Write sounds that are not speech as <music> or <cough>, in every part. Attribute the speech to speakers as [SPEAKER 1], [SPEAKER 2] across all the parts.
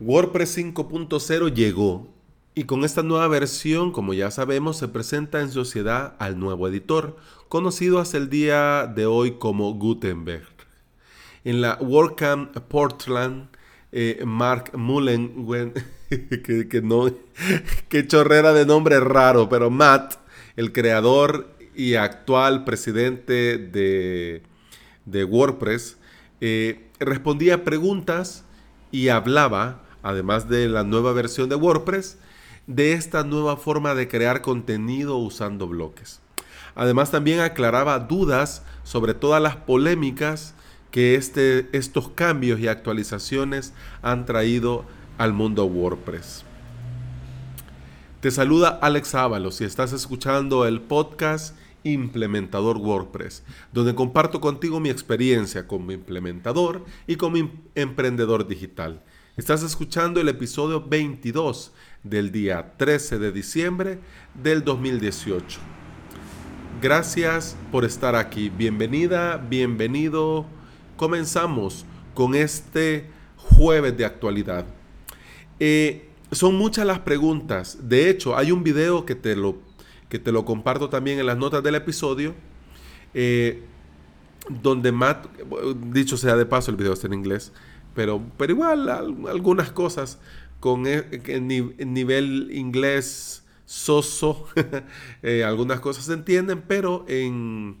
[SPEAKER 1] WordPress 5.0 llegó y con esta nueva versión, como ya sabemos, se presenta en sociedad al nuevo editor, conocido hasta el día de hoy como Gutenberg. En la WordCamp Portland, eh, Mark Mullen, <laughs> que, no, <laughs> que chorrera de nombre raro, pero Matt, el creador y actual presidente de, de WordPress, eh, respondía preguntas y hablaba además de la nueva versión de WordPress, de esta nueva forma de crear contenido usando bloques. Además también aclaraba dudas sobre todas las polémicas que este, estos cambios y actualizaciones han traído al mundo WordPress. Te saluda Alex Ábalos y estás escuchando el podcast Implementador WordPress, donde comparto contigo mi experiencia como implementador y como emprendedor digital. Estás escuchando el episodio 22 del día 13 de diciembre del 2018. Gracias por estar aquí. Bienvenida, bienvenido. Comenzamos con este jueves de actualidad. Eh, son muchas las preguntas. De hecho, hay un video que te lo, que te lo comparto también en las notas del episodio. Eh, donde Matt, dicho sea de paso, el video está en inglés pero, pero igual algunas cosas con e, nivel inglés soso, <laughs> eh, algunas cosas se entienden, pero en,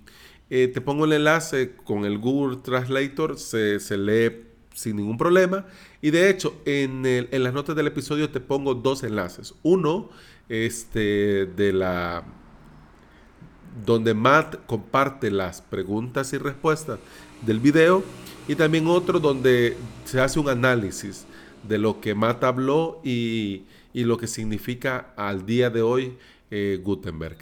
[SPEAKER 1] eh, te pongo el enlace con el Google Translator, se, lee sin ningún problema. Y de hecho, en, las notas del episodio te pongo dos enlaces. Uno, este, de la donde Matt comparte las preguntas y respuestas del video y también otro donde se hace un análisis de lo que Matt habló y, lo que significa al día de hoy eh, Gutenberg.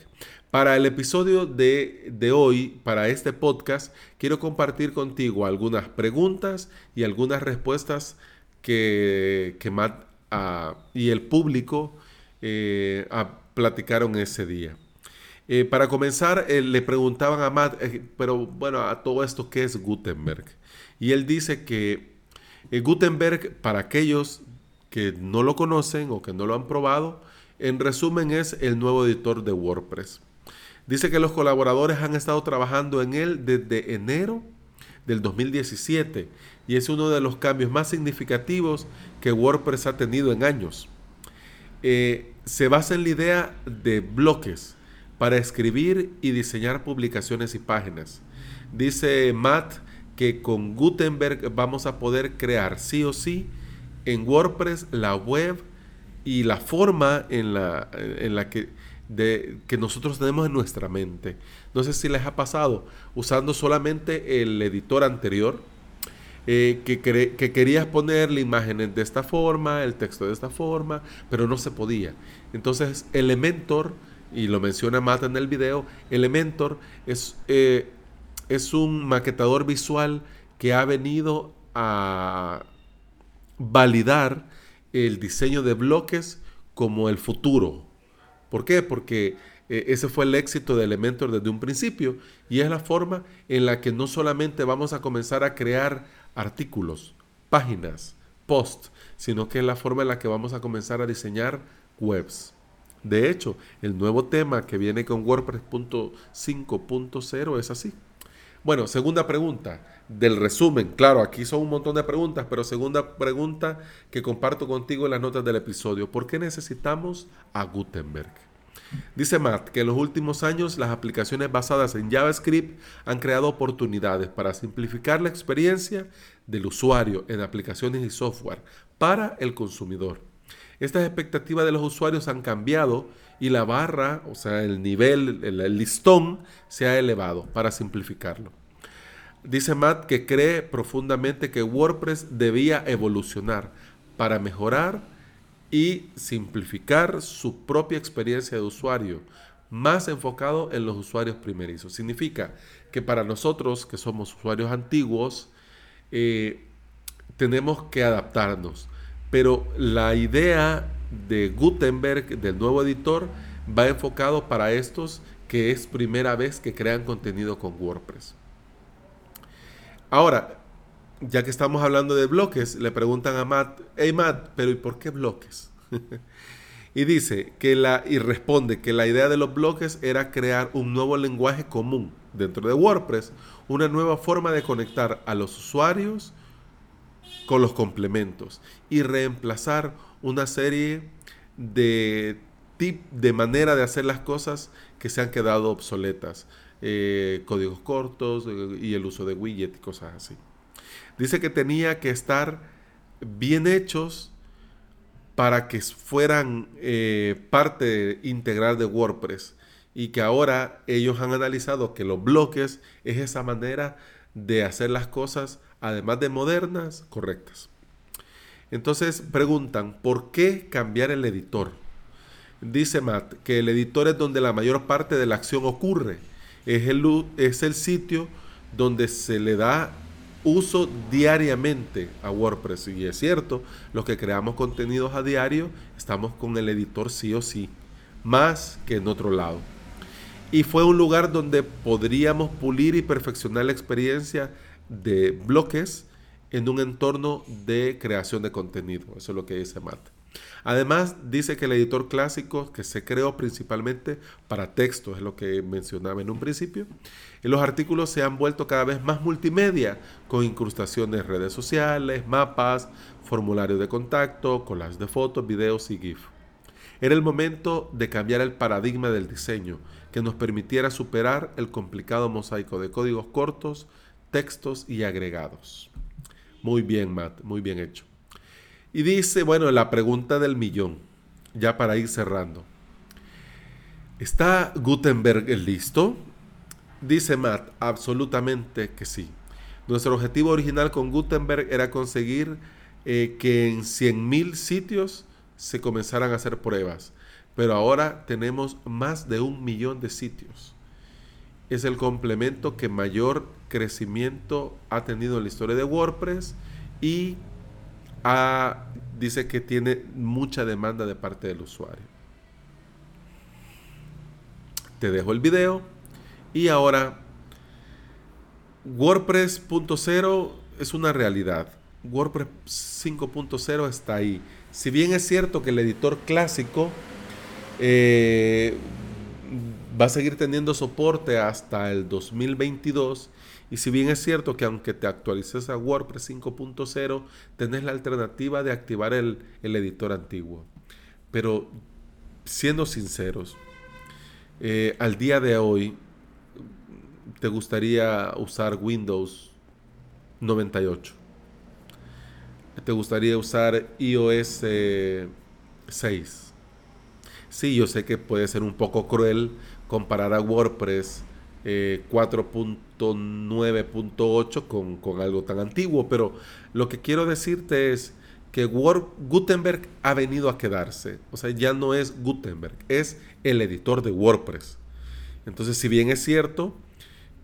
[SPEAKER 1] Para el episodio de, hoy, para este podcast, quiero compartir contigo algunas preguntas y algunas respuestas que, que Matt ah, y el público eh, platicaron ese día. Eh, para comenzar, le preguntaban a Matt, pero bueno, a todo esto, ¿qué es Gutenberg? Y él dice que eh, Gutenberg, para aquellos que no lo conocen o que no lo han probado, en resumen es el nuevo editor de WordPress. Dice que los colaboradores han estado trabajando en él desde enero del 2017 y es uno de los cambios más significativos que WordPress ha tenido en años. Eh, se basa en la idea de bloques para escribir y diseñar publicaciones y páginas. Dice Matt que con Gutenberg vamos a poder crear sí o sí en WordPress la web y la forma en la, en la que, que nosotros tenemos en nuestra mente. No sé si les ha pasado usando solamente el editor anterior, eh, que, que, querías ponerle imágenes de esta forma, el texto de esta forma, pero no se podía. Entonces Elementor, y lo menciona Mata en el video, Elementor es... Eh, es un maquetador visual que ha venido a validar el diseño de bloques como el futuro. ¿Por qué? Porque eh, ese fue el éxito de Elementor desde un principio y es la forma en la que no solamente vamos a comenzar a crear artículos, páginas, posts, sino que es la forma en la que vamos a comenzar a diseñar webs. De hecho, el nuevo tema que viene con WordPress 5.0 es así. Bueno, segunda pregunta del resumen. Claro, aquí son un montón de preguntas, pero segunda pregunta que comparto contigo en las notas del episodio. ¿Por qué necesitamos a Gutenberg? Dice Matt que en los últimos años las aplicaciones basadas en JavaScript han creado oportunidades para simplificar la experiencia del usuario en aplicaciones y software para el consumidor. Estas expectativas de los usuarios han cambiado y la barra, o sea, el nivel, el, listón, se ha elevado para simplificarlo. Dice Matt que cree profundamente que WordPress debía evolucionar para mejorar y simplificar su propia experiencia de usuario, más enfocado en los usuarios primerizos. Significa que para nosotros, que somos usuarios antiguos, eh, tenemos que adaptarnos. Pero la idea de Gutenberg, del nuevo editor, va enfocado para estos que es primera vez que crean contenido con WordPress. Ahora, ya que estamos hablando de bloques, le preguntan a Matt, hey Matt, pero ¿y por qué bloques? <laughs> y dice que la, y responde que la idea de los bloques era crear un nuevo lenguaje común dentro de WordPress, una nueva forma de conectar a los usuarios con los complementos y reemplazar una serie de tip, de manera de hacer las cosas que se han quedado obsoletas. Eh, códigos cortos eh, y el uso de widget y cosas así. Dice que tenía que estar bien hechos para que fueran eh, parte integral de WordPress y que ahora ellos han analizado que los bloques es esa manera de hacer las cosas, además de modernas, correctas. Entonces preguntan, ¿por qué cambiar el editor? Dice Matt que el editor es donde la mayor parte de la acción ocurre. Es el, es el sitio donde se le da uso diariamente a WordPress. Y es cierto, los que creamos contenidos a diario estamos con el editor sí o sí, más que en otro lado. Y fue un lugar donde podríamos pulir y perfeccionar la experiencia de bloques en un entorno de creación de contenido. Eso es lo que dice Matt. Además, dice que el editor clásico, que se creó principalmente para texto, es lo que mencionaba en un principio, los artículos se han vuelto cada vez más multimedia, con incrustaciones redes sociales, mapas, formularios de contacto, collages de fotos, videos y GIF. Era el momento de cambiar el paradigma del diseño, que nos permitiera superar el complicado mosaico de códigos cortos, textos y agregados. Muy bien, Matt, muy bien hecho. Y dice, bueno, la pregunta del millón, ya para ir cerrando. ¿Está Gutenberg listo? Dice Matt, absolutamente que sí. Nuestro objetivo original con Gutenberg era conseguir eh, que en 100.000 sitios se comenzaran a hacer pruebas, pero ahora tenemos más de un millón de sitios. Es el complemento que mayor crecimiento ha tenido en la historia de WordPress y dice que tiene mucha demanda de parte del usuario. Te dejo el video y ahora WordPress.0 es una realidad. WordPress 5.0 está ahí. Si bien es cierto que el editor clásico eh, va a seguir teniendo soporte hasta el 2022, y si bien es cierto que aunque te actualices a WordPress 5.0, tenés la alternativa de activar el, editor antiguo. Pero siendo sinceros, eh, al día de hoy, ¿te gustaría usar Windows 98? ¿Te gustaría usar iOS 6? Eh, sí, yo sé que puede ser un poco cruel comparar a WordPress 4.9.8 eh, con, con, algo tan antiguo, pero lo que quiero decirte es que Gutenberg ha venido a quedarse. O sea, ya no es Gutenberg, es el editor de WordPress. Entonces, si bien es cierto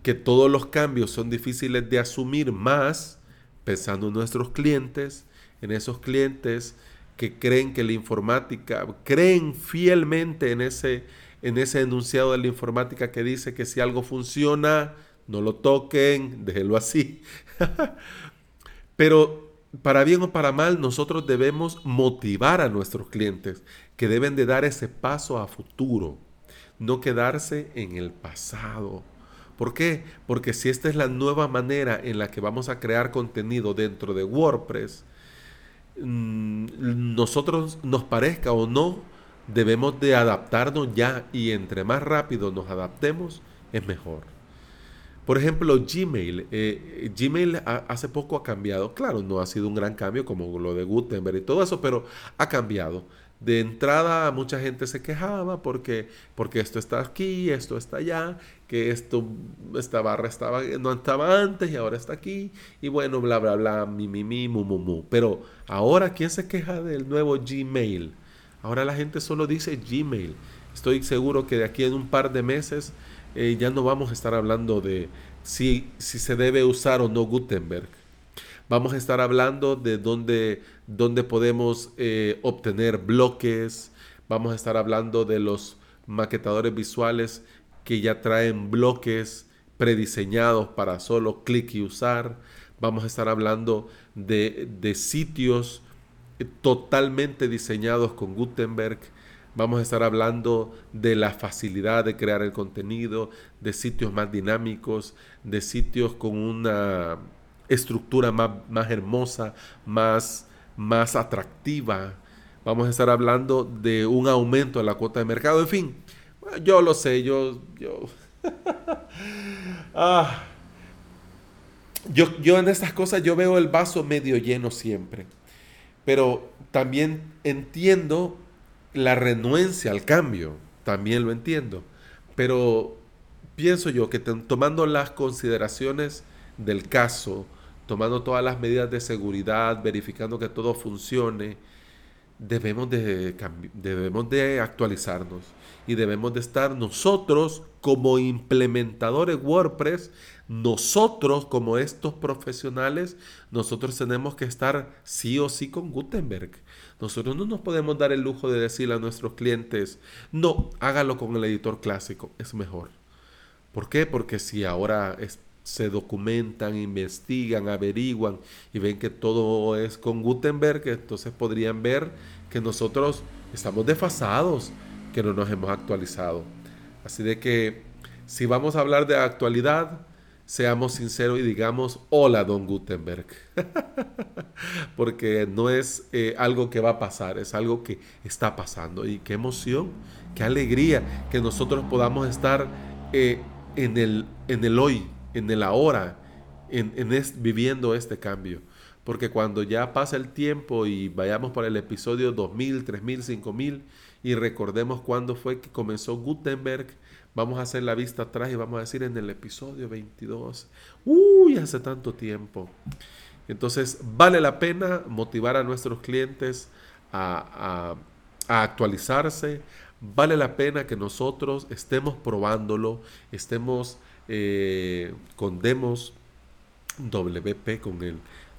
[SPEAKER 1] que todos los cambios son difíciles de asumir más, pensando en nuestros clientes, en esos clientes que creen que la informática, creen fielmente en ese en ese enunciado de la informática que dice que si algo funciona, no lo toquen, déjenlo así. <laughs> Pero para bien o para mal, nosotros debemos motivar a nuestros clientes que deben de dar ese paso a futuro, no quedarse en el pasado. ¿Por qué? Porque si esta es la nueva manera en la que vamos a crear contenido dentro de WordPress, mm, nosotros nos parezca o no, debemos de adaptarnos ya y entre más rápido nos adaptemos es mejor. Por ejemplo, Gmail. Eh, Gmail hace poco ha cambiado. Claro, no ha sido un gran cambio como lo de Gutenberg y todo eso, pero ha cambiado. De entrada mucha gente se quejaba porque, porque esto está aquí, esto está allá, que esto, esta barra estaba, no estaba antes y ahora está aquí. Y bueno, bla, bla, bla, mi, mi, mi, mu, mu, mu. Pero ahora, ¿quién se queja del nuevo Gmail? Ahora la gente solo dice Gmail. Estoy seguro que de aquí en un par de meses eh, ya no vamos a estar hablando de si, si, se debe usar o no Gutenberg. Vamos a estar hablando de dónde, dónde podemos eh, obtener bloques. Vamos a estar hablando de los maquetadores visuales que ya traen bloques prediseñados para solo clic y usar. Vamos a estar hablando de, de sitios totalmente diseñados con Gutenberg. Vamos a estar hablando de la facilidad de crear el contenido, de sitios más dinámicos, de sitios con una estructura más, más hermosa, más, más atractiva. Vamos a estar hablando de un aumento de la cuota de mercado. En fin, yo lo sé, yo... yo <laughs> ah, yo, yo en estas cosas yo veo el vaso medio lleno siempre, pero también entiendo la renuencia al cambio, también lo entiendo, pero pienso yo que tomando las consideraciones del caso, tomando todas las medidas de seguridad, verificando que todo funcione, debemos de, debemos de actualizarnos y debemos de estar nosotros como implementadores WordPress, nosotros como estos profesionales, nosotros tenemos que estar sí o sí con Gutenberg. Nosotros no nos podemos dar el lujo de decirle a nuestros clientes, no, hágalo con el editor clásico, es mejor. ¿Por qué? Porque si ahora se documentan, investigan, averiguan y ven que todo es con Gutenberg, entonces podrían ver que nosotros estamos desfasados que no nos hemos actualizado. Así de que si vamos a hablar de actualidad, seamos sinceros y digamos, hola, don Gutenberg. <laughs> Porque no es eh, algo que va a pasar, es algo que está pasando. Y qué emoción, qué alegría que nosotros podamos estar eh, en, el, en el hoy, en el ahora, en, viviendo este cambio. Porque cuando ya pasa el tiempo y vayamos por el episodio 2000, 3000, 5000, y recordemos cuándo fue que comenzó Gutenberg. Vamos a hacer la vista atrás y vamos a decir en el episodio 22. Uy, hace tanto tiempo. Entonces, vale la pena motivar a nuestros clientes a, actualizarse. Vale la pena que nosotros estemos probándolo, estemos eh, con demos WP, con el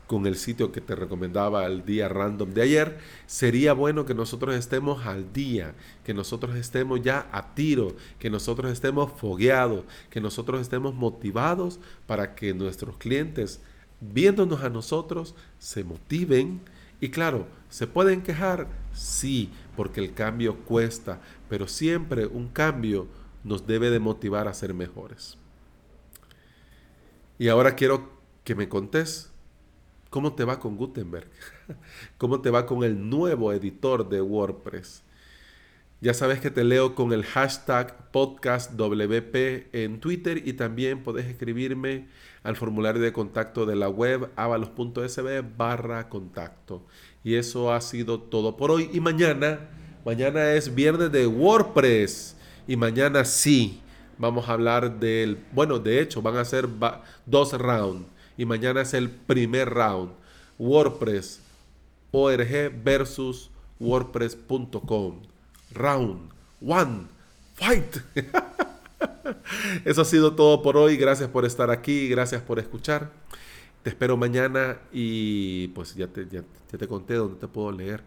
[SPEAKER 1] con el sitio que te recomendaba el día random de ayer, sería bueno que nosotros estemos al día, que nosotros estemos ya a tiro, que nosotros estemos fogueados, que nosotros estemos motivados para que nuestros clientes, viéndonos a nosotros, se motiven. Y claro, ¿se pueden quejar? Sí, porque el cambio cuesta, pero siempre un cambio nos debe de motivar a ser mejores. Y ahora quiero que me contes ¿Cómo te va con Gutenberg? <laughs> ¿Cómo te va con el nuevo editor de WordPress? Ya sabes que te leo con el hashtag podcastwp en Twitter y también puedes escribirme al formulario de contacto de la web avalos.sb barra contacto. Y eso ha sido todo por hoy. Y mañana, mañana es viernes de WordPress. Y mañana sí, vamos a hablar del, bueno, de hecho van a ser dos rounds y mañana es el primer round. WordPress ORG versus WordPress.com. Round one. Fight. <laughs> Eso ha sido todo por hoy. Gracias por estar aquí. Gracias por escuchar. Te espero mañana y pues ya te, ya, te conté dónde te puedo leer.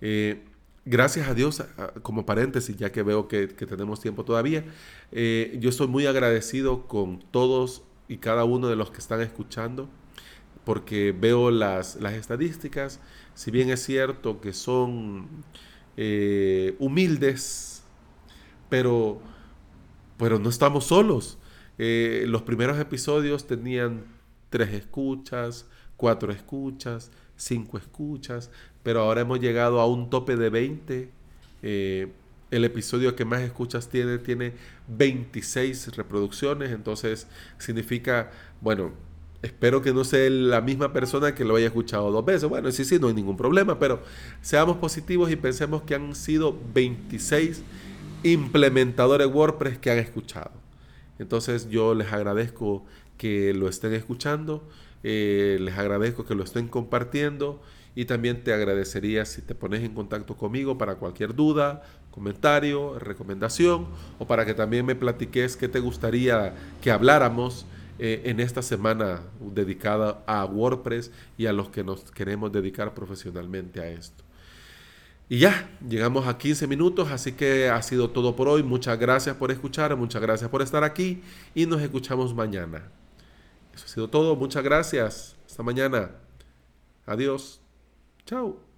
[SPEAKER 1] Eh, gracias a Dios, como paréntesis, ya que veo que, tenemos tiempo todavía, eh, yo estoy muy agradecido con todos y cada uno de los que están escuchando, porque veo las, las estadísticas, si bien es cierto que son eh, humildes, pero, pero no estamos solos. Eh, los primeros episodios tenían tres escuchas, cuatro escuchas, cinco escuchas, pero ahora hemos llegado a un tope de 20. Eh, el episodio que más escuchas tiene tiene 26 reproducciones, entonces significa, bueno, espero que no sea la misma persona que lo haya escuchado dos veces. Bueno, sí, sí, no hay ningún problema, pero seamos positivos y pensemos que han sido 26 implementadores WordPress que han escuchado. Entonces yo les agradezco que lo estén escuchando, eh, les agradezco que lo estén compartiendo y también te agradecería si te pones en contacto conmigo para cualquier duda, comentario, recomendación o para que también me platiques qué te gustaría que habláramos eh, en esta semana dedicada a WordPress y a los que nos queremos dedicar profesionalmente a esto. Y ya, llegamos a 15 minutos, así que ha sido todo por hoy. Muchas gracias por escuchar, muchas gracias por estar aquí y nos escuchamos mañana. Eso ha sido todo. Muchas gracias. Hasta mañana. Adiós. Chao.